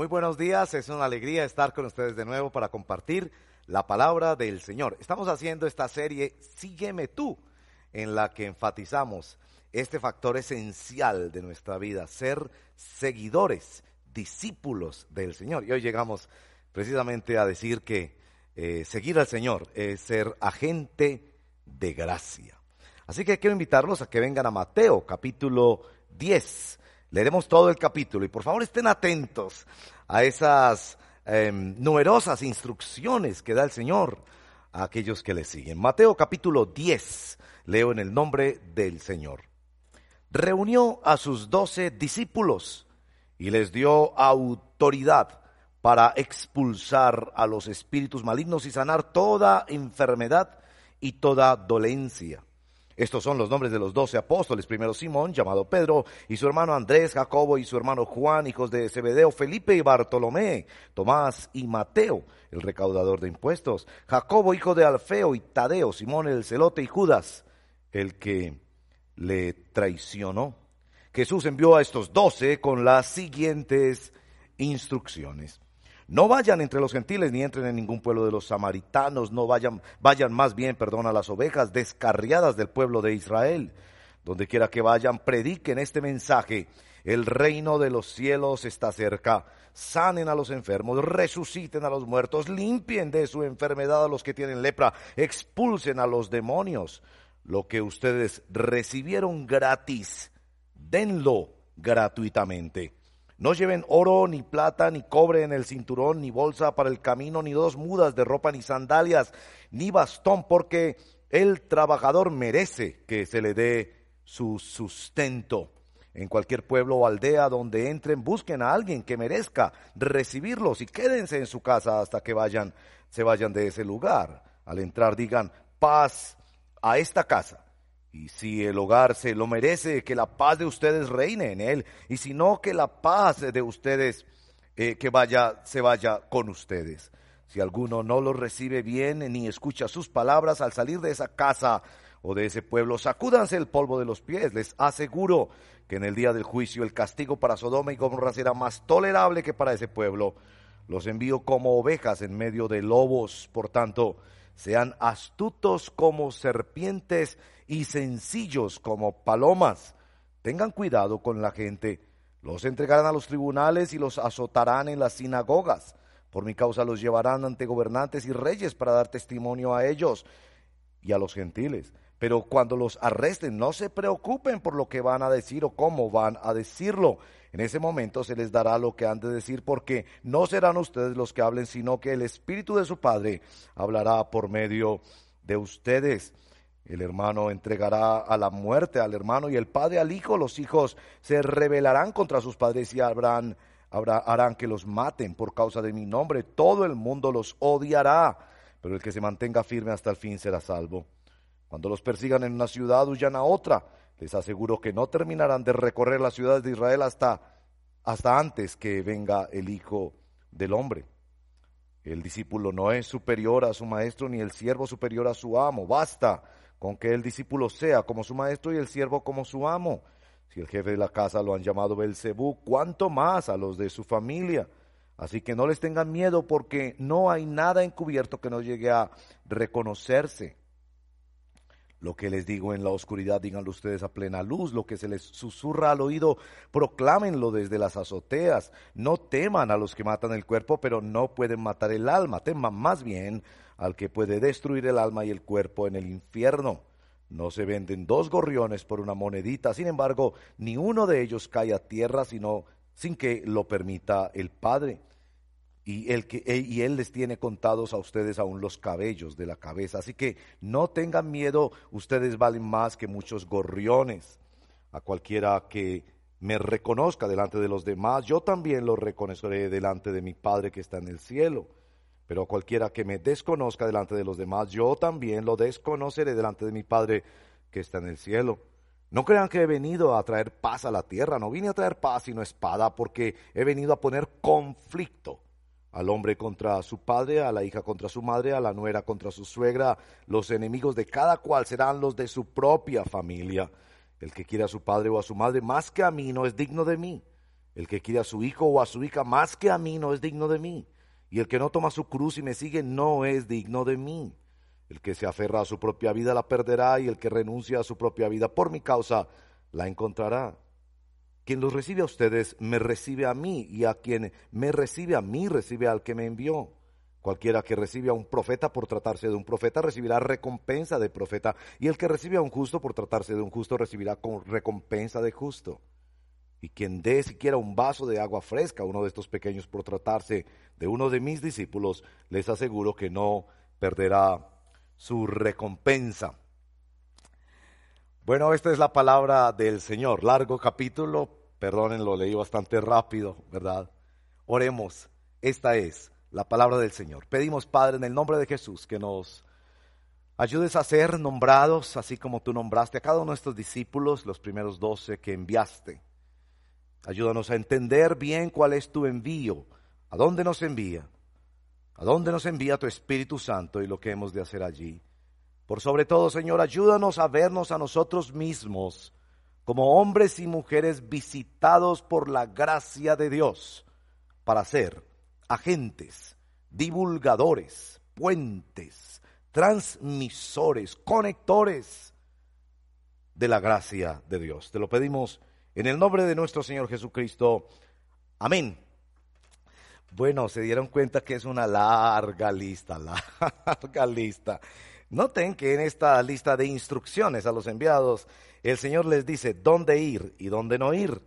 Muy buenos días, es una alegría estar con ustedes de nuevo para compartir la palabra del Señor. Estamos haciendo esta serie Sígueme tú, en la que enfatizamos este factor esencial de nuestra vida, ser seguidores, discípulos del Señor. Y hoy llegamos precisamente a decir que eh, seguir al Señor es ser agente de gracia. Así que quiero invitarlos a que vengan a Mateo capítulo 10 Leeremos todo el capítulo y por favor estén atentos a esas em, numerosas instrucciones que da el Señor a aquellos que le siguen. Mateo capítulo 10, leo en el nombre del Señor. Reunió a sus doce discípulos y les dio autoridad para expulsar a los espíritus malignos y sanar toda enfermedad y toda dolencia. Estos son los nombres de los doce apóstoles. Primero Simón, llamado Pedro, y su hermano Andrés, Jacobo y su hermano Juan, hijos de Zebedeo, Felipe y Bartolomé, Tomás y Mateo, el recaudador de impuestos, Jacobo, hijo de Alfeo y Tadeo, Simón el celote y Judas, el que le traicionó. Jesús envió a estos doce con las siguientes instrucciones. No vayan entre los gentiles ni entren en ningún pueblo de los samaritanos, no vayan, vayan más bien, perdón, a las ovejas descarriadas del pueblo de Israel. Donde quiera que vayan, prediquen este mensaje. El reino de los cielos está cerca. Sanen a los enfermos, resuciten a los muertos, limpien de su enfermedad a los que tienen lepra, expulsen a los demonios. Lo que ustedes recibieron gratis, denlo gratuitamente. No lleven oro, ni plata, ni cobre en el cinturón, ni bolsa para el camino, ni dos mudas de ropa, ni sandalias, ni bastón, porque el trabajador merece que se le dé su sustento. En cualquier pueblo o aldea donde entren, busquen a alguien que merezca recibirlos y quédense en su casa hasta que vayan, se vayan de ese lugar. Al entrar digan, paz a esta casa. Y si el hogar se lo merece, que la paz de ustedes reine en él. Y si no, que la paz de ustedes eh, que vaya, se vaya con ustedes. Si alguno no los recibe bien ni escucha sus palabras al salir de esa casa o de ese pueblo, sacúdanse el polvo de los pies. Les aseguro que en el día del juicio el castigo para Sodoma y Gomorra será más tolerable que para ese pueblo. Los envío como ovejas en medio de lobos, por tanto, sean astutos como serpientes y sencillos como palomas. Tengan cuidado con la gente. Los entregarán a los tribunales y los azotarán en las sinagogas. Por mi causa los llevarán ante gobernantes y reyes para dar testimonio a ellos y a los gentiles. Pero cuando los arresten, no se preocupen por lo que van a decir o cómo van a decirlo. En ese momento se les dará lo que han de decir, porque no serán ustedes los que hablen, sino que el Espíritu de su Padre hablará por medio de ustedes. El hermano entregará a la muerte al hermano y el padre al hijo. Los hijos se rebelarán contra sus padres y habrán, harán que los maten por causa de mi nombre. Todo el mundo los odiará, pero el que se mantenga firme hasta el fin será salvo. Cuando los persigan en una ciudad, huyan a otra. Les aseguro que no terminarán de recorrer las ciudades de Israel hasta, hasta antes que venga el Hijo del Hombre. El discípulo no es superior a su maestro, ni el siervo superior a su amo. Basta con que el discípulo sea como su maestro y el siervo como su amo. Si el jefe de la casa lo han llamado Belcebú, cuánto más a los de su familia. Así que no les tengan miedo porque no hay nada encubierto que no llegue a reconocerse. Lo que les digo en la oscuridad, díganlo ustedes a plena luz. Lo que se les susurra al oído, proclámenlo desde las azoteas. No teman a los que matan el cuerpo, pero no pueden matar el alma. Teman más bien al que puede destruir el alma y el cuerpo en el infierno. No se venden dos gorriones por una monedita, sin embargo, ni uno de ellos cae a tierra sino sin que lo permita el Padre. y, el que, e, y Él les tiene contados a ustedes aún los cabellos de la cabeza. Así que no tengan miedo, ustedes valen más que muchos gorriones. A cualquiera que me reconozca delante de los demás, yo también lo reconoceré delante de mi Padre que está en el cielo. Pero cualquiera que me desconozca delante de los demás, yo también lo desconoceré delante de mi Padre que está en el cielo. No crean que he venido a traer paz a la tierra, no vine a traer paz sino espada, porque he venido a poner conflicto al hombre contra su padre, a la hija contra su madre, a la nuera contra su suegra. Los enemigos de cada cual serán los de su propia familia. El que quiera a su padre o a su madre más que a mí no es digno de mí. El que quiera a su hijo o a su hija más que a mí no es digno de mí. Y el que no toma su cruz y me sigue no es digno de mí. El que se aferra a su propia vida la perderá y el que renuncia a su propia vida por mi causa la encontrará. Quien los recibe a ustedes, me recibe a mí, y a quien me recibe a mí, recibe al que me envió. Cualquiera que recibe a un profeta por tratarse de un profeta recibirá recompensa de profeta, y el que recibe a un justo por tratarse de un justo recibirá recompensa de justo. Y quien dé siquiera un vaso de agua fresca a uno de estos pequeños por tratarse de uno de mis discípulos, les aseguro que no perderá su recompensa. Bueno, esta es la palabra del Señor. Largo capítulo, perdonen, lo leí bastante rápido, ¿verdad? Oremos. Esta es la palabra del Señor. Pedimos, Padre, en el nombre de Jesús, que nos ayudes a ser nombrados, así como tú nombraste a cada uno de estos discípulos, los primeros doce que enviaste. Ayúdanos a entender bien cuál es tu envío, a dónde nos envía, a dónde nos envía tu Espíritu Santo y lo que hemos de hacer allí. Por sobre todo, Señor, ayúdanos a vernos a nosotros mismos como hombres y mujeres visitados por la gracia de Dios para ser agentes, divulgadores, puentes, transmisores, conectores de la gracia de Dios. Te lo pedimos en el nombre de nuestro Señor Jesucristo. Amén. Bueno, se dieron cuenta que es una larga lista, larga lista. Noten que en esta lista de instrucciones a los enviados, el Señor les dice dónde ir y dónde no ir,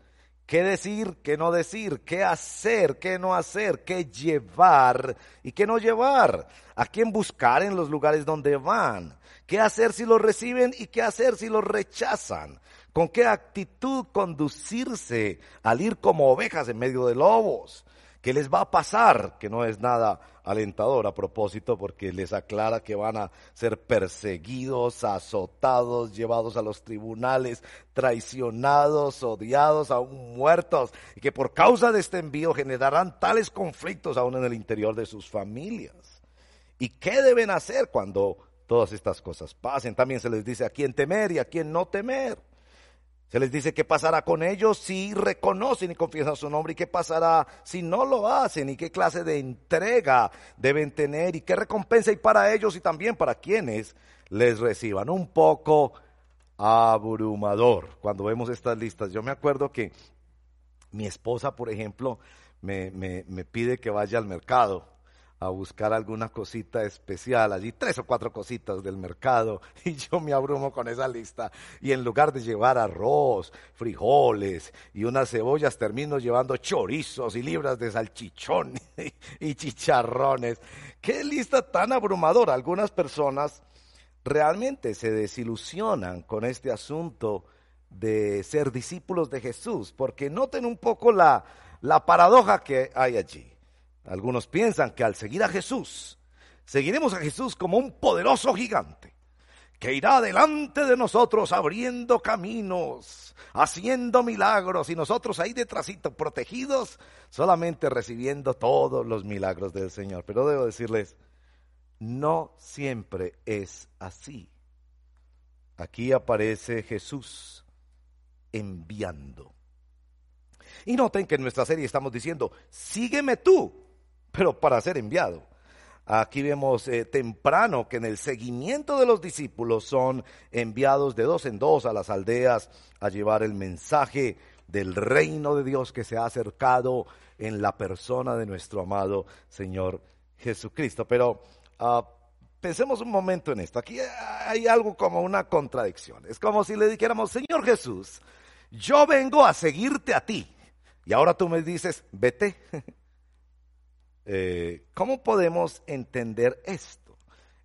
qué decir, qué no decir, qué hacer, qué no hacer, qué llevar y qué no llevar, a quién buscar en los lugares donde van, qué hacer si los reciben y qué hacer si los rechazan, con qué actitud conducirse al ir como ovejas en medio de lobos ¿Qué les va a pasar? Que no es nada alentador a propósito porque les aclara que van a ser perseguidos, azotados, llevados a los tribunales, traicionados, odiados, aún muertos, y que por causa de este envío generarán tales conflictos aún en el interior de sus familias. ¿Y qué deben hacer cuando todas estas cosas pasen? También se les dice a quién temer y a quién no temer. Se les dice qué pasará con ellos si reconocen y confiesan su nombre y qué pasará si no lo hacen y qué clase de entrega deben tener y qué recompensa hay para ellos y también para quienes les reciban. Un poco abrumador cuando vemos estas listas. Yo me acuerdo que mi esposa, por ejemplo, me, me, me pide que vaya al mercado a buscar alguna cosita especial, allí tres o cuatro cositas del mercado, y yo me abrumo con esa lista. Y en lugar de llevar arroz, frijoles y unas cebollas, termino llevando chorizos y libras de salchichón y chicharrones. Qué lista tan abrumadora. Algunas personas realmente se desilusionan con este asunto de ser discípulos de Jesús, porque noten un poco la, la paradoja que hay allí. Algunos piensan que al seguir a Jesús, seguiremos a Jesús como un poderoso gigante que irá delante de nosotros abriendo caminos, haciendo milagros y nosotros ahí detrásito protegidos, solamente recibiendo todos los milagros del Señor. Pero debo decirles, no siempre es así. Aquí aparece Jesús enviando. Y noten que en nuestra serie estamos diciendo, sígueme tú pero para ser enviado. Aquí vemos eh, temprano que en el seguimiento de los discípulos son enviados de dos en dos a las aldeas a llevar el mensaje del reino de Dios que se ha acercado en la persona de nuestro amado Señor Jesucristo. Pero ah, pensemos un momento en esto. Aquí hay algo como una contradicción. Es como si le dijéramos, Señor Jesús, yo vengo a seguirte a ti. Y ahora tú me dices, vete. Eh, ¿Cómo podemos entender esto?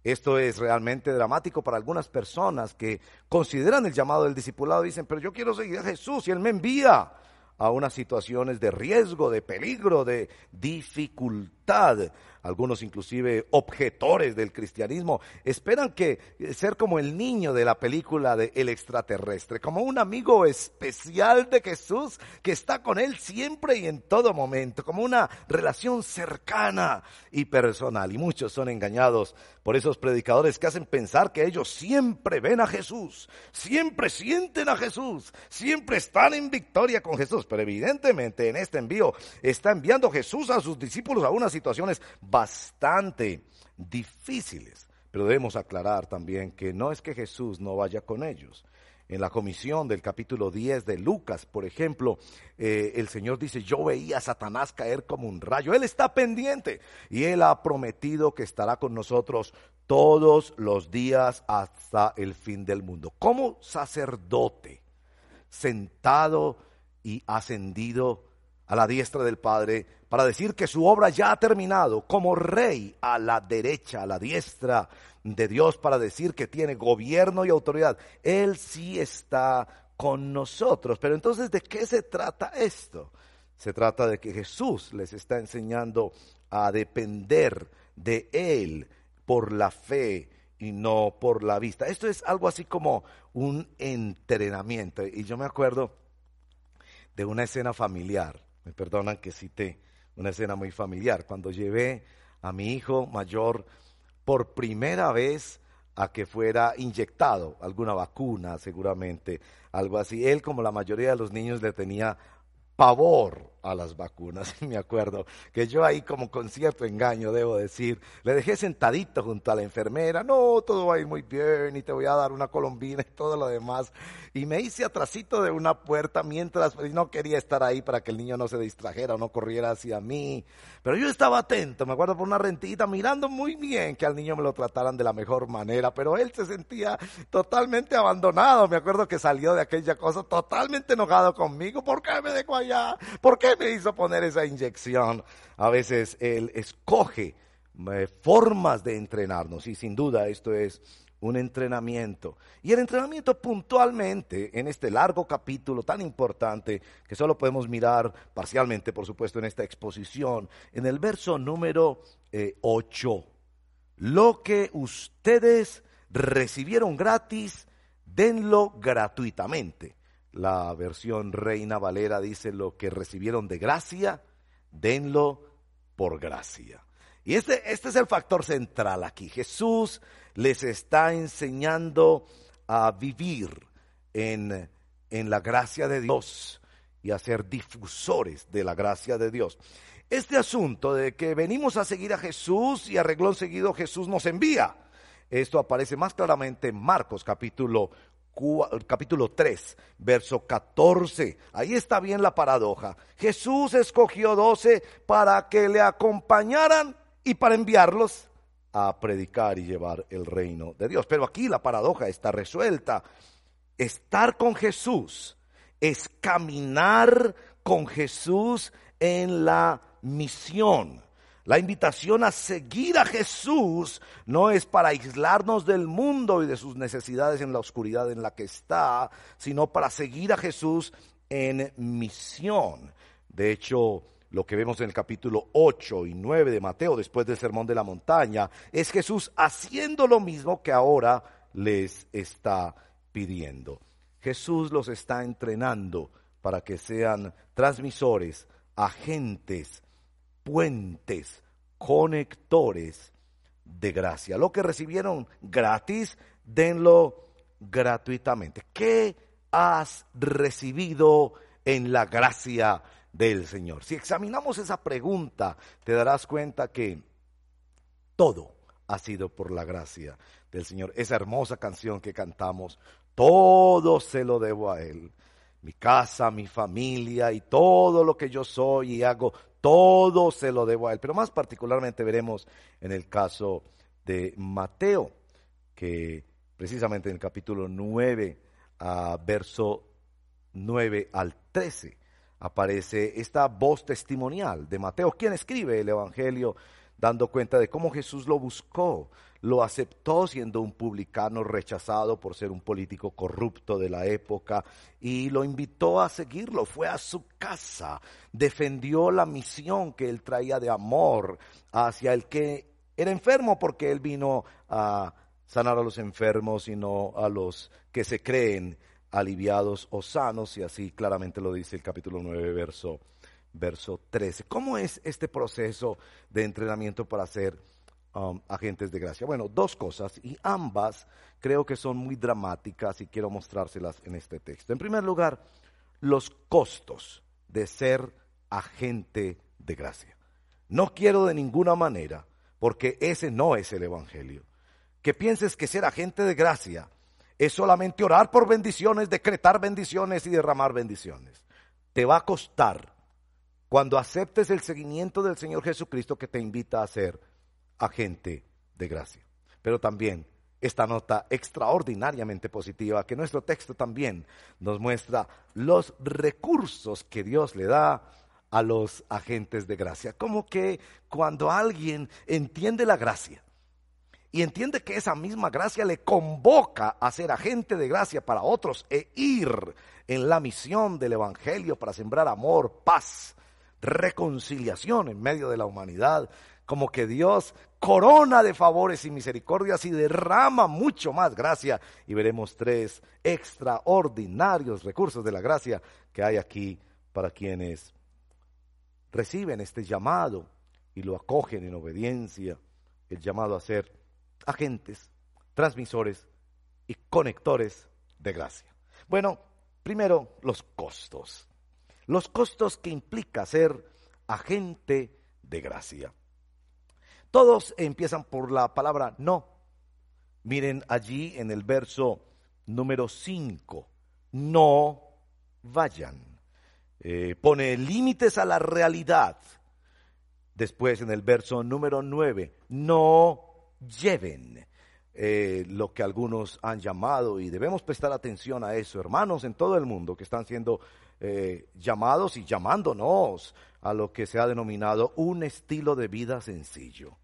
Esto es realmente dramático para algunas personas que consideran el llamado del discipulado y dicen, pero yo quiero seguir a Jesús y Él me envía a unas situaciones de riesgo, de peligro, de dificultad algunos inclusive objetores del cristianismo, esperan que eh, ser como el niño de la película de El extraterrestre, como un amigo especial de Jesús que está con él siempre y en todo momento, como una relación cercana y personal. Y muchos son engañados por esos predicadores que hacen pensar que ellos siempre ven a Jesús, siempre sienten a Jesús, siempre están en victoria con Jesús. Pero evidentemente en este envío está enviando Jesús a sus discípulos a unas situaciones bastante difíciles. Pero debemos aclarar también que no es que Jesús no vaya con ellos. En la comisión del capítulo 10 de Lucas, por ejemplo, eh, el Señor dice, yo veía a Satanás caer como un rayo. Él está pendiente y Él ha prometido que estará con nosotros todos los días hasta el fin del mundo. Como sacerdote, sentado y ascendido a la diestra del Padre, para decir que su obra ya ha terminado, como rey a la derecha, a la diestra de Dios, para decir que tiene gobierno y autoridad. Él sí está con nosotros. Pero entonces, ¿de qué se trata esto? Se trata de que Jesús les está enseñando a depender de Él por la fe y no por la vista. Esto es algo así como un entrenamiento. Y yo me acuerdo de una escena familiar me perdonan que cité una escena muy familiar, cuando llevé a mi hijo mayor por primera vez a que fuera inyectado alguna vacuna, seguramente, algo así. Él, como la mayoría de los niños, le tenía pavor a las vacunas. Me acuerdo que yo ahí como con cierto engaño, debo decir, le dejé sentadito junto a la enfermera, no, todo va a ir muy bien y te voy a dar una colombina y todo lo demás. Y me hice atrasito de una puerta mientras pues, no quería estar ahí para que el niño no se distrajera o no corriera hacia mí. Pero yo estaba atento, me acuerdo por una rentita, mirando muy bien que al niño me lo trataran de la mejor manera, pero él se sentía totalmente abandonado. Me acuerdo que salió de aquella cosa totalmente enojado conmigo. ¿Por qué me dejó allá? ¿Por qué me hizo poner esa inyección? A veces él escoge eh, formas de entrenarnos y sin duda esto es un entrenamiento. Y el entrenamiento puntualmente en este largo capítulo tan importante que solo podemos mirar parcialmente, por supuesto, en esta exposición, en el verso número 8. Eh, Lo que ustedes recibieron gratis, denlo gratuitamente. La versión Reina Valera dice lo que recibieron de gracia, denlo por gracia. Y este, este es el factor central aquí. Jesús les está enseñando a vivir en, en la gracia de Dios y a ser difusores de la gracia de Dios. Este asunto de que venimos a seguir a Jesús y a seguido Jesús nos envía. Esto aparece más claramente en Marcos capítulo capítulo 3, verso 14. Ahí está bien la paradoja. Jesús escogió doce para que le acompañaran y para enviarlos a predicar y llevar el reino de Dios. Pero aquí la paradoja está resuelta. Estar con Jesús es caminar con Jesús en la misión. La invitación a seguir a Jesús no es para aislarnos del mundo y de sus necesidades en la oscuridad en la que está, sino para seguir a Jesús en misión. De hecho, lo que vemos en el capítulo 8 y 9 de Mateo, después del Sermón de la Montaña, es Jesús haciendo lo mismo que ahora les está pidiendo. Jesús los está entrenando para que sean transmisores, agentes, puentes, conectores de gracia. Lo que recibieron gratis, denlo gratuitamente. ¿Qué has recibido en la gracia del Señor. Si examinamos esa pregunta, te darás cuenta que todo ha sido por la gracia del Señor. Esa hermosa canción que cantamos, todo se lo debo a Él. Mi casa, mi familia y todo lo que yo soy y hago, todo se lo debo a Él. Pero más particularmente veremos en el caso de Mateo, que precisamente en el capítulo 9, a verso 9 al 13, aparece esta voz testimonial de Mateo, quien escribe el Evangelio dando cuenta de cómo Jesús lo buscó, lo aceptó siendo un publicano rechazado por ser un político corrupto de la época y lo invitó a seguirlo, fue a su casa, defendió la misión que él traía de amor hacia el que era enfermo porque él vino a sanar a los enfermos y no a los que se creen aliviados o sanos y así claramente lo dice el capítulo 9 verso verso 13. ¿Cómo es este proceso de entrenamiento para ser um, agentes de gracia? Bueno, dos cosas y ambas creo que son muy dramáticas y quiero mostrárselas en este texto. En primer lugar, los costos de ser agente de gracia. No quiero de ninguna manera, porque ese no es el Evangelio, que pienses que ser agente de gracia es solamente orar por bendiciones, decretar bendiciones y derramar bendiciones. Te va a costar cuando aceptes el seguimiento del Señor Jesucristo que te invita a ser agente de gracia. Pero también esta nota extraordinariamente positiva que nuestro texto también nos muestra los recursos que Dios le da a los agentes de gracia. Como que cuando alguien entiende la gracia y entiende que esa misma gracia le convoca a ser agente de gracia para otros e ir en la misión del Evangelio para sembrar amor, paz, reconciliación en medio de la humanidad, como que Dios corona de favores y misericordias y derrama mucho más gracia. Y veremos tres extraordinarios recursos de la gracia que hay aquí para quienes reciben este llamado y lo acogen en obediencia, el llamado a ser agentes, transmisores y conectores de gracia. Bueno, primero los costos los costos que implica ser agente de gracia. Todos empiezan por la palabra no. Miren allí en el verso número 5, no vayan. Eh, pone límites a la realidad. Después en el verso número 9, no lleven. Eh, lo que algunos han llamado, y debemos prestar atención a eso, hermanos en todo el mundo que están siendo eh, llamados y llamándonos a lo que se ha denominado un estilo de vida sencillo.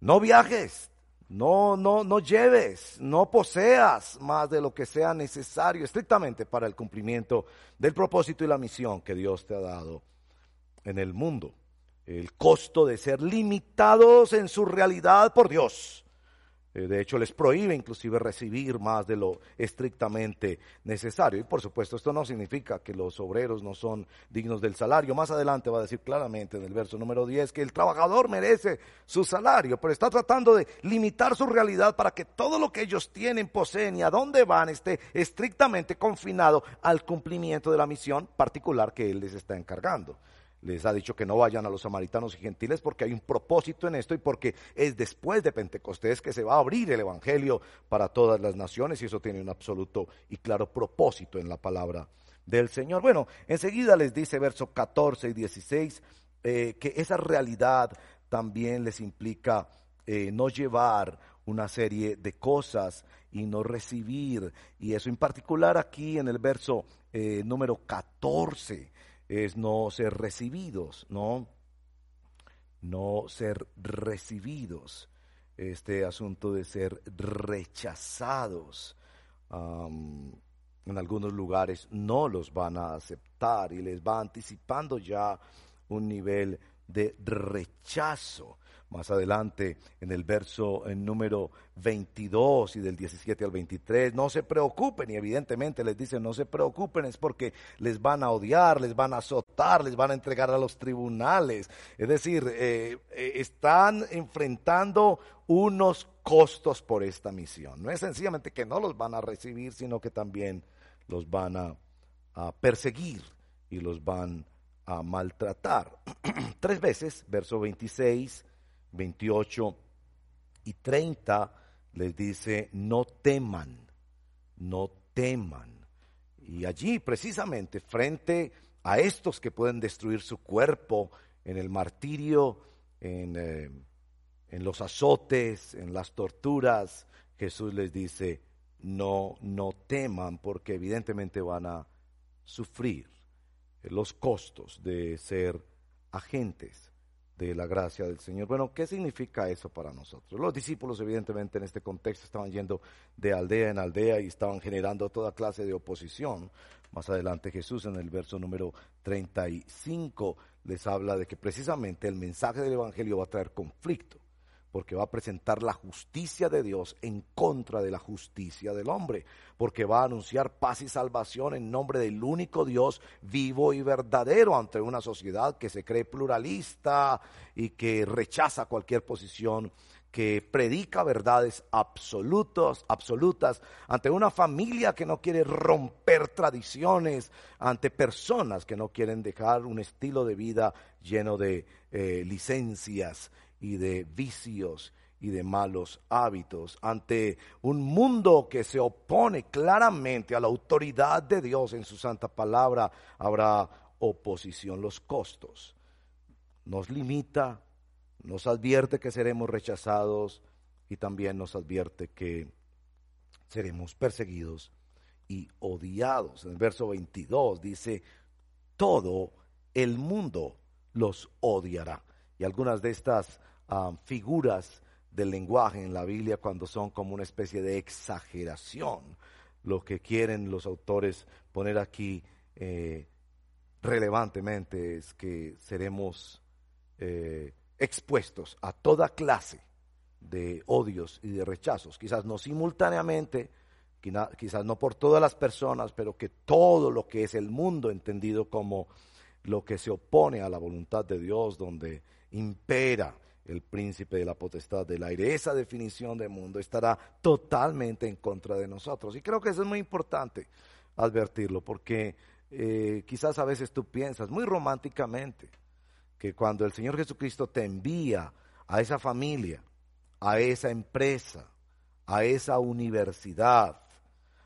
No viajes, no, no, no lleves, no poseas más de lo que sea necesario estrictamente para el cumplimiento del propósito y la misión que Dios te ha dado en el mundo. El costo de ser limitados en su realidad por Dios de hecho, les prohíbe inclusive recibir más de lo estrictamente necesario. Y por supuesto, esto no significa que los obreros no son dignos del salario. Más adelante va a decir claramente en el verso número 10 que el trabajador merece su salario, pero está tratando de limitar su realidad para que todo lo que ellos tienen, poseen y a dónde van esté estrictamente confinado al cumplimiento de la misión particular que Él les está encargando les ha dicho que no vayan a los samaritanos y gentiles porque hay un propósito en esto y porque es después de Pentecostés que se va a abrir el Evangelio para todas las naciones y eso tiene un absoluto y claro propósito en la palabra del Señor. Bueno, enseguida les dice verso 14 y 16 eh, que esa realidad también les implica eh, no llevar una serie de cosas y no recibir. Y eso en particular aquí en el verso eh, número 14 es no ser recibidos, ¿no? No ser recibidos. Este asunto de ser rechazados. en algunos lugares no los van a aceptar y les va anticipando ya un nivel de rechazo más adelante en el verso en número 22 y del 17 al 23. No se preocupen y evidentemente les dicen no se preocupen es porque les van a odiar, les van a azotar, les van a entregar a los tribunales. Es decir, eh, eh, están enfrentando unos costos por esta misión. No es sencillamente que no los van a recibir, sino que también los van a, perseguir y los van a maltratar. Tres veces, verso 26, 28 y 30 les dice, no teman, no teman. Y allí precisamente frente a estos que pueden destruir su cuerpo en el martirio, en, eh, en los azotes, en las torturas, Jesús les dice, no, no teman porque evidentemente van a sufrir los costos de ser agentes de la gracia del Señor. Bueno, ¿qué significa eso para nosotros? Los discípulos, evidentemente, en este contexto estaban yendo de aldea en aldea y estaban generando toda clase de oposición. Más adelante Jesús en el verso número 35 les habla de que precisamente el mensaje del Evangelio va a traer conflicto porque va a presentar la justicia de Dios en contra de la justicia del hombre, porque va a anunciar paz y salvación en nombre del único Dios vivo y verdadero ante una sociedad que se cree pluralista y que rechaza cualquier posición que predica verdades absolutos, absolutas, ante una familia que no quiere romper tradiciones, ante personas que no quieren dejar un estilo de vida lleno de eh, licencias y de vicios y de malos hábitos, ante un mundo que se opone claramente a la autoridad de Dios en su santa palabra, habrá oposición. Los costos nos limita, nos advierte que seremos rechazados y también nos advierte que seremos perseguidos y odiados. En el verso 22 dice, todo el mundo los odiará. Y algunas de estas ah, figuras del lenguaje en la Biblia cuando son como una especie de exageración. Lo que quieren los autores poner aquí eh, relevantemente es que seremos eh, expuestos a toda clase de odios y de rechazos, quizás no simultáneamente, quizás no por todas las personas, pero que todo lo que es el mundo entendido como lo que se opone a la voluntad de Dios, donde impera el príncipe de la potestad del aire. Esa definición de mundo estará totalmente en contra de nosotros. Y creo que eso es muy importante advertirlo, porque eh, quizás a veces tú piensas muy románticamente que cuando el Señor Jesucristo te envía a esa familia, a esa empresa, a esa universidad,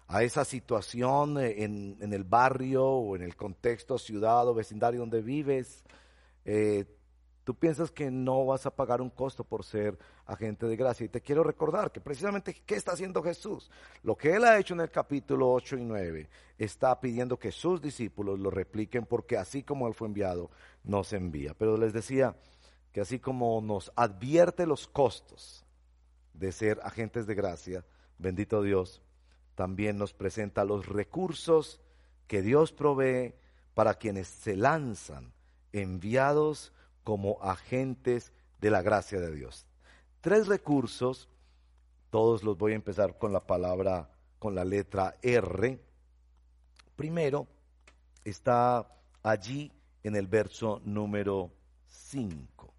a esa situación en, en el barrio o en el contexto ciudad o vecindario donde vives, eh, tú piensas que no vas a pagar un costo por ser agente de gracia. Y te quiero recordar que precisamente, ¿qué está haciendo Jesús? Lo que él ha hecho en el capítulo 8 y 9, está pidiendo que sus discípulos lo repliquen porque así como él fue enviado, nos envía. Pero les decía que así como nos advierte los costos de ser agentes de gracia, bendito Dios, también nos presenta los recursos que Dios provee para quienes se lanzan enviados como agentes de la gracia de Dios. Tres recursos, todos los voy a empezar con la palabra, con la letra R. Primero, está allí en el verso número 5.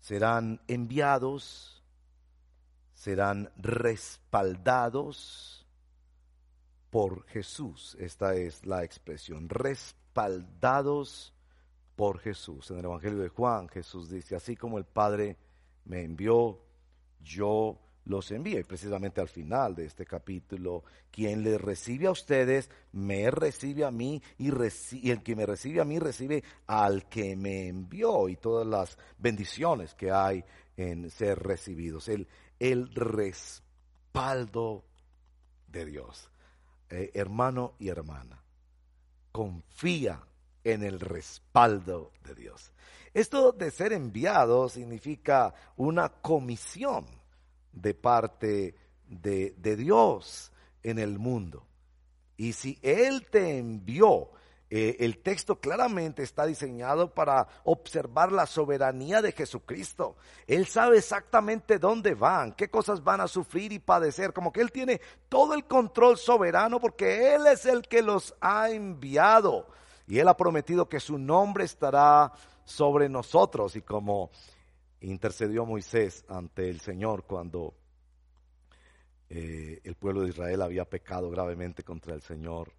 Serán enviados, serán respaldados por Jesús. Esta es la expresión, respaldados por Jesús. En el Evangelio de Juan Jesús dice, así como el Padre me envió, yo los envío. Y precisamente al final de este capítulo, quien les recibe a ustedes, me recibe a mí y, y, el que me recibe a mí recibe al que me envió y todas las bendiciones que hay en ser recibidos. El, respaldo de Dios. Eh, hermano y hermana, confía en el respaldo de Dios. Esto de ser enviado significa una comisión de parte de, Dios en el mundo. Y si Él te envió, eh, el texto claramente está diseñado para observar la soberanía de Jesucristo. Él sabe exactamente dónde van, qué cosas van a sufrir y padecer, como que Él tiene todo el control soberano porque Él es el que los ha enviado. Y Él ha prometido que su nombre estará sobre nosotros. Y como intercedió Moisés ante el Señor cuando eh, el pueblo de Israel había pecado gravemente contra el Señor.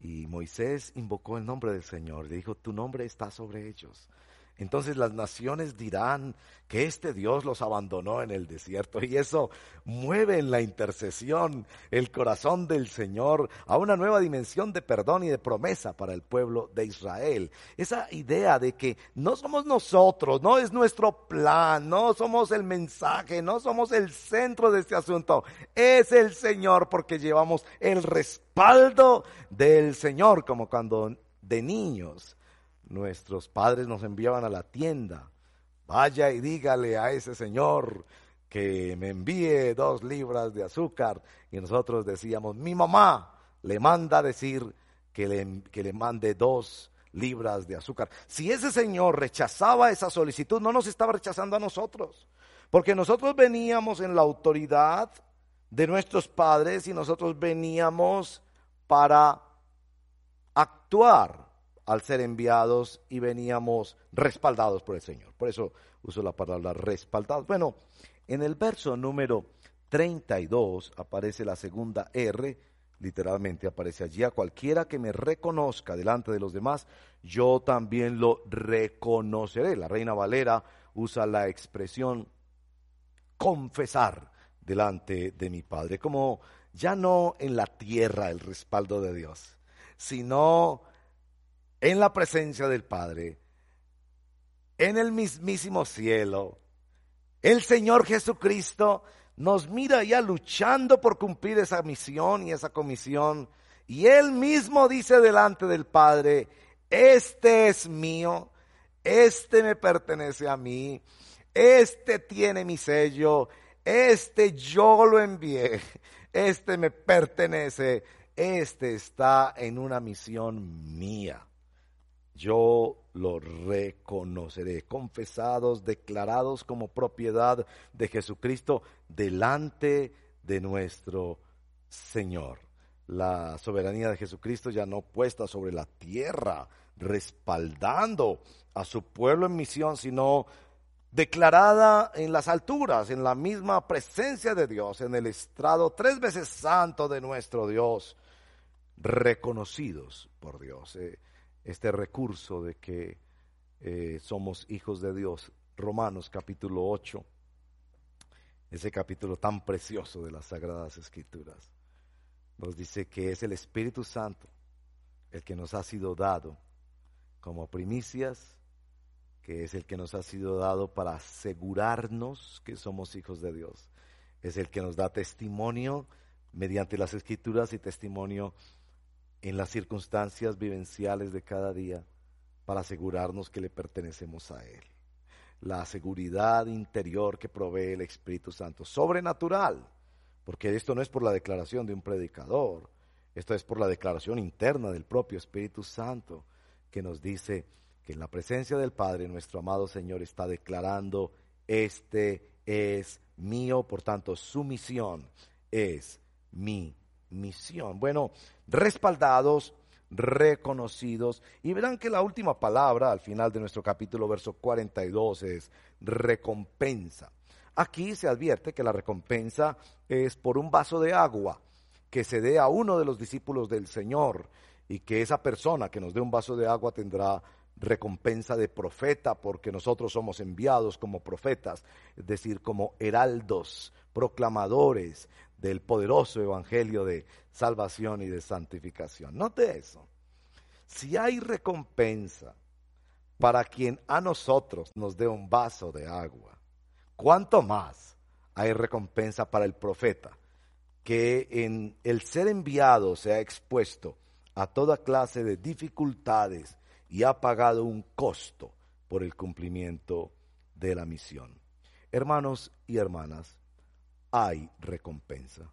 Y Moisés invocó el nombre del Señor. Le dijo, tu nombre está sobre ellos. Entonces las naciones dirán que este Dios los abandonó en el desierto y eso mueve en la intercesión el corazón del Señor a una nueva dimensión de perdón y de promesa para el pueblo de Israel. Esa idea de que no somos nosotros, no es nuestro plan, no somos el mensaje, no somos el centro de este asunto, es el Señor porque llevamos el respaldo del Señor como cuando de niños nuestros padres nos enviaban a la tienda. Vaya y dígale a ese señor que me envíe dos libras de azúcar. Y nosotros decíamos, mi mamá le manda decir que le, que le mande dos libras de azúcar. Si ese señor rechazaba esa solicitud, no nos estaba rechazando a nosotros, porque nosotros veníamos en la autoridad de nuestros padres y nosotros veníamos para actuar al ser enviados y veníamos respaldados por el Señor. Por eso uso la palabra respaldados. Bueno, en el verso número 32 aparece la segunda R, literalmente aparece allí, a cualquiera que me reconozca delante de los demás, yo también lo reconoceré. La Reina Valera usa la expresión confesar delante de mi Padre, como ya no en la tierra el respaldo de Dios, sino en la presencia del Padre, en el mismísimo cielo, el Señor Jesucristo nos mira ya luchando por cumplir esa misión y esa comisión. Y Él mismo dice delante del Padre, este es mío, este me pertenece a mí, este tiene mi sello, este yo lo envié, este me pertenece, este está en una misión mía yo lo reconoceré, confesados, declarados como propiedad de Jesucristo delante de nuestro Señor. La soberanía de Jesucristo ya no puesta sobre la tierra, respaldando a su pueblo en misión, sino declarada en las alturas, en la misma presencia de Dios, en el estrado tres veces santo de nuestro Dios, reconocidos por Dios. Eh, este recurso de que eh, somos hijos de Dios. Romanos capítulo 8, ese capítulo tan precioso de las Sagradas Escrituras, nos dice que es el Espíritu Santo el que nos ha sido dado como primicias, que es el que nos ha sido dado para asegurarnos que somos hijos de Dios. Es el que nos da testimonio mediante las escrituras y testimonio en las circunstancias vivenciales de cada día para asegurarnos que le pertenecemos a Él. La seguridad interior que provee el Espíritu Santo, sobrenatural, porque esto no es por la declaración de un predicador, esto es por la declaración interna del propio Espíritu Santo, que nos dice que en la presencia del Padre nuestro amado Señor está declarando, este es mío, por tanto su misión es mi misión. Bueno, respaldados, reconocidos. Y verán que la última palabra al final de nuestro capítulo, verso 42, es recompensa. Aquí se advierte que la recompensa es por un vaso de agua que se dé a uno de los discípulos del Señor y que esa persona que nos dé un vaso de agua tendrá recompensa de profeta porque nosotros somos enviados como profetas, es decir, como heraldos, proclamadores del poderoso evangelio de salvación y de santificación. Note eso. Si hay recompensa para quien a nosotros nos dé un vaso de agua, ¿cuánto más hay recompensa para el profeta que en el ser enviado se ha expuesto a toda clase de dificultades y ha pagado un costo por el cumplimiento de la misión? Hermanos y hermanas, hay recompensa,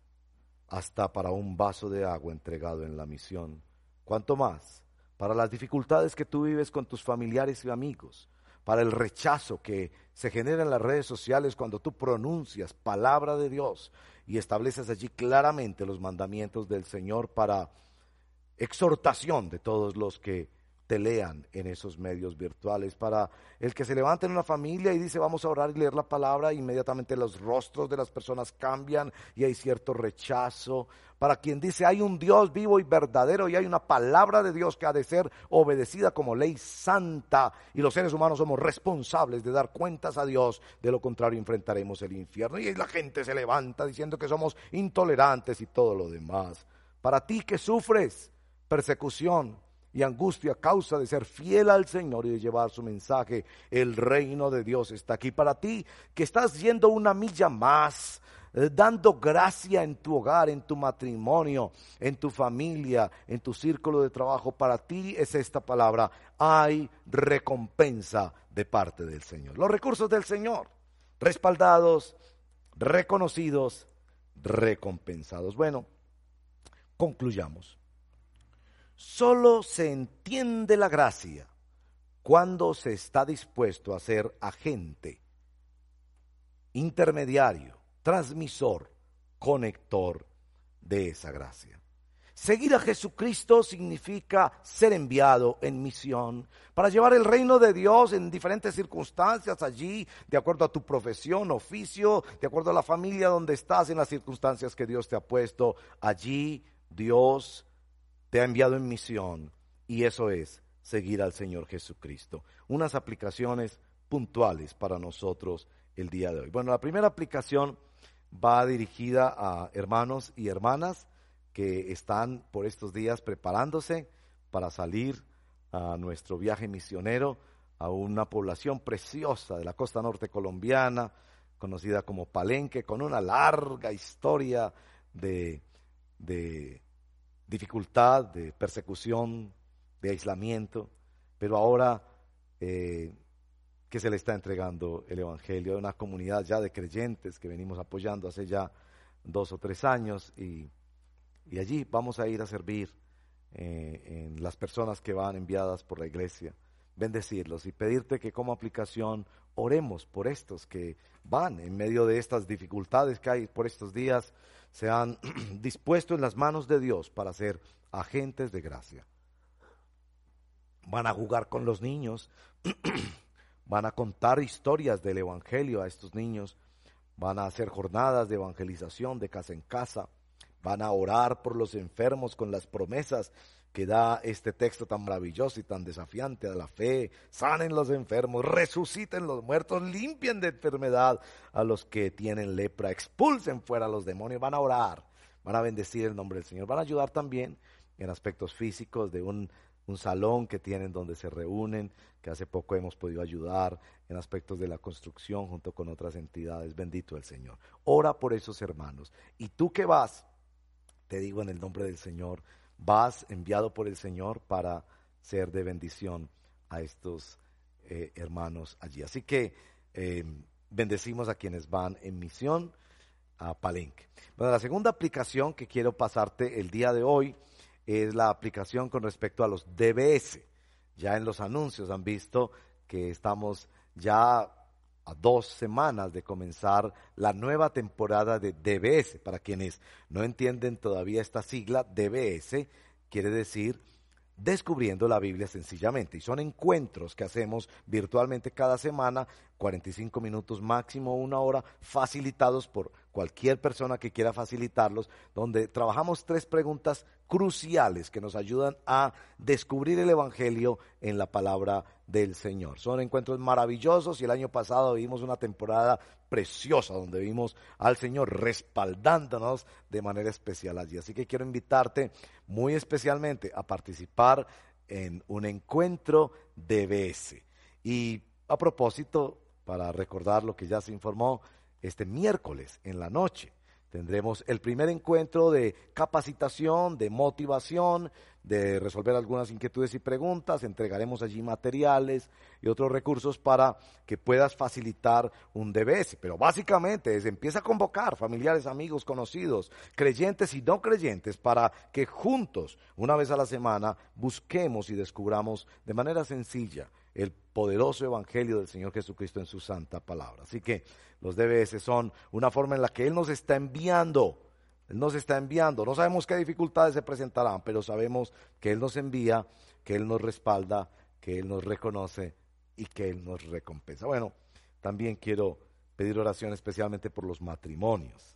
hasta para un vaso de agua entregado en la misión. ¿Cuánto más? Para las dificultades que tú vives con tus familiares y amigos, para el rechazo que se genera en las redes sociales cuando tú pronuncias palabra de Dios y estableces allí claramente los mandamientos del Señor para exhortación de todos los que te lean en esos medios virtuales. Para el que se levanta en una familia y dice vamos a orar y leer la palabra, inmediatamente los rostros de las personas cambian y hay cierto rechazo. Para quien dice hay un Dios vivo y verdadero y hay una palabra de Dios que ha de ser obedecida como ley santa y los seres humanos somos responsables de dar cuentas a Dios, de lo contrario enfrentaremos el infierno. Y la gente se levanta diciendo que somos intolerantes y todo lo demás. Para ti que sufres persecución, y angustia a causa de ser fiel al Señor y de llevar su mensaje. El reino de Dios está aquí para ti, que estás yendo una milla más, eh, dando gracia en tu hogar, en tu matrimonio, en tu familia, en tu círculo de trabajo. Para ti es esta palabra. Hay recompensa de parte del Señor. Los recursos del Señor, respaldados, reconocidos, recompensados. Bueno, concluyamos. Solo se entiende la gracia cuando se está dispuesto a ser agente, intermediario, transmisor, conector de esa gracia. Seguir a Jesucristo significa ser enviado en misión para llevar el reino de Dios en diferentes circunstancias allí, de acuerdo a tu profesión, oficio, de acuerdo a la familia donde estás, en las circunstancias que Dios te ha puesto. Allí Dios te ha enviado en misión y eso es seguir al Señor Jesucristo. Unas aplicaciones puntuales para nosotros el día de hoy. Bueno, la primera aplicación va dirigida a hermanos y hermanas que están por estos días preparándose para salir a nuestro viaje misionero a una población preciosa de la costa norte colombiana, conocida como Palenque, con una larga historia de, de dificultad, de persecución, de aislamiento, pero ahora eh, que se le está entregando el Evangelio a una comunidad ya de creyentes que venimos apoyando hace ya dos o tres años y, allí vamos a ir a servir eh, en las personas que van enviadas por la iglesia, bendecirlos y pedirte que como aplicación oremos por estos que van en medio de estas dificultades que hay por estos días se han dispuesto en las manos de Dios para ser agentes de gracia. Van a jugar con los niños, van a contar historias del Evangelio a estos niños, van a hacer jornadas de evangelización de casa en casa, van a orar por los enfermos con las promesas que da este texto tan maravilloso y tan desafiante a la fe, sanen los enfermos, resuciten los muertos, limpien de enfermedad a los que tienen lepra, expulsen fuera a los demonios, van a orar, van a bendecir el nombre del Señor, van a ayudar también en aspectos físicos de un, un salón que tienen donde se reúnen, que hace poco hemos podido ayudar en aspectos de la construcción junto con otras entidades, bendito el Señor. Ora por esos hermanos. Y tú que vas, te digo en el nombre del Señor, vas enviado por el Señor para ser de bendición a estos eh, hermanos allí. Así que eh, bendecimos a quienes van en misión a Palenque. Bueno, la segunda aplicación que quiero pasarte el día de hoy es la aplicación con respecto a los DBS. Ya en los anuncios han visto que estamos ya a dos semanas de comenzar la nueva temporada de DBS. Para quienes no entienden todavía esta sigla, DBS quiere decir descubriendo la Biblia sencillamente. Y son encuentros que hacemos virtualmente cada semana, 45 minutos máximo, una hora, facilitados por cualquier persona que quiera facilitarlos, donde trabajamos tres preguntas cruciales que nos ayudan a descubrir el Evangelio en la palabra del Señor. Son encuentros maravillosos y el año pasado vimos una temporada preciosa donde vimos al Señor respaldándonos de manera especial allí. Así que quiero invitarte muy especialmente a participar en un encuentro de BS. Y a propósito, para recordar lo que ya se informó, este miércoles en la noche tendremos el primer encuentro de capacitación, de motivación, de resolver algunas inquietudes y preguntas, entregaremos allí materiales y otros recursos para que puedas facilitar un DBS. Pero básicamente es empieza a convocar familiares, amigos, conocidos, creyentes y no creyentes para que juntos, una vez a la semana, busquemos y descubramos de manera sencilla el poderoso evangelio del Señor Jesucristo en su santa palabra. Así que los DBS son una forma en la que Él nos está enviando Él nos está enviando. No sabemos qué dificultades se presentarán, pero sabemos que Él nos envía, que Él nos respalda, que Él nos reconoce y que Él nos recompensa. Bueno, también quiero pedir oración especialmente por los matrimonios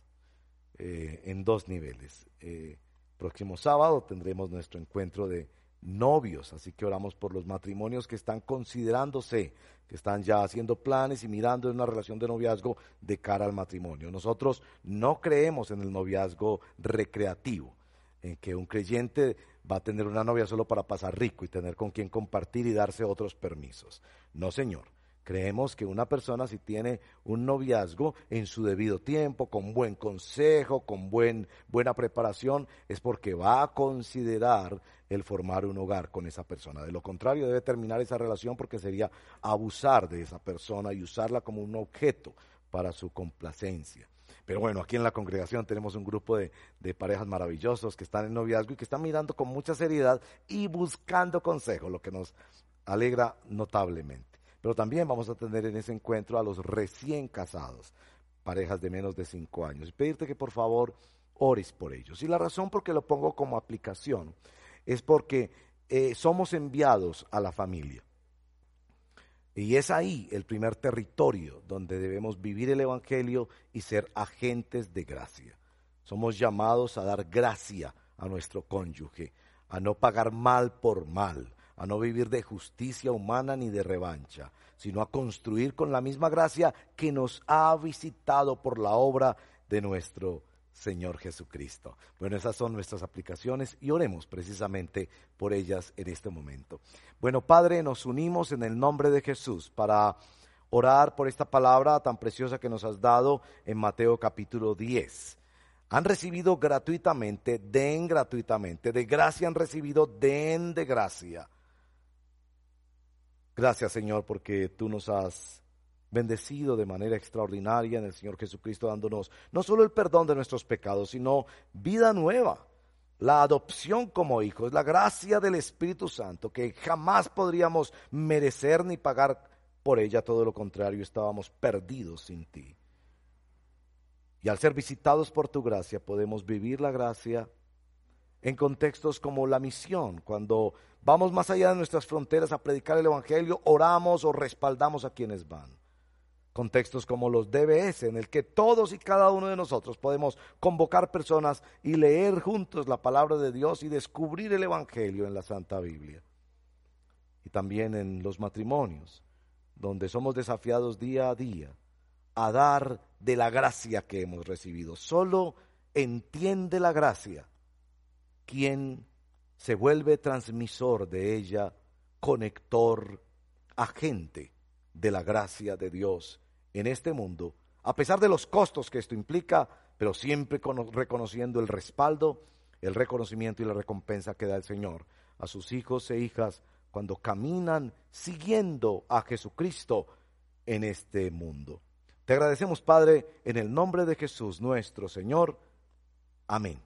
eh, en dos niveles. Eh, próximo sábado tendremos nuestro encuentro de novios, así que oramos por los matrimonios que están considerándose, que están ya haciendo planes y mirando en una relación de noviazgo de cara al matrimonio. Nosotros no creemos en el noviazgo recreativo, en que un creyente va a tener una novia solo para pasar rico y tener con quien compartir y darse otros permisos. No, Señor. Creemos que una persona si tiene un noviazgo en su debido tiempo, con buen consejo, con buen, buena preparación, es porque va a considerar el formar un hogar con esa persona. De lo contrario, debe terminar esa relación porque sería abusar de esa persona y usarla como un objeto para su complacencia. Pero bueno, aquí en la congregación tenemos un grupo de, de, parejas maravillosos que están en noviazgo y que están mirando con mucha seriedad y buscando consejo, lo que nos alegra notablemente. Pero también vamos a tener en ese encuentro a los recién casados, parejas de menos de cinco años. Y pedirte que por favor ores por ellos. Y la razón por que lo pongo como aplicación es porque eh, somos enviados a la familia. Y es ahí el primer territorio donde debemos vivir el Evangelio y ser agentes de gracia. Somos llamados a dar gracia a nuestro cónyuge, a no pagar mal por mal, a no vivir de justicia humana ni de revancha, sino a construir con la misma gracia que nos ha visitado por la obra de nuestro Señor Jesucristo. Bueno, esas son nuestras aplicaciones y oremos precisamente por ellas en este momento. Bueno, Padre, nos unimos en el nombre de Jesús para orar por esta palabra tan preciosa que nos has dado en Mateo capítulo 10. Han recibido gratuitamente, den gratuitamente, de gracia han recibido, den de gracia. Gracias Señor porque tú nos has bendecido de manera extraordinaria en el Señor Jesucristo dándonos no solo el perdón de nuestros pecados, sino vida nueva, la adopción como hijos, la gracia del Espíritu Santo que jamás podríamos merecer ni pagar por ella, todo lo contrario, estábamos perdidos sin ti. Y al ser visitados por tu gracia podemos vivir la gracia en contextos como la misión, cuando vamos más allá de nuestras fronteras a predicar el Evangelio, oramos o respaldamos a quienes van. Contextos como los DBS, en el que todos y cada uno de nosotros podemos convocar personas y leer juntos la palabra de Dios y descubrir el Evangelio en la Santa Biblia. Y también en los matrimonios, donde somos desafiados día a día a dar de la gracia que hemos recibido. Solo entiende la gracia quien se vuelve transmisor de ella, conector, agente de la gracia de Dios en este mundo, a pesar de los costos que esto implica, pero siempre reconociendo el respaldo, el reconocimiento y la recompensa que da el Señor a sus hijos e hijas cuando caminan siguiendo a Jesucristo en este mundo. Te agradecemos, Padre, en el nombre de Jesús nuestro Señor. Amén.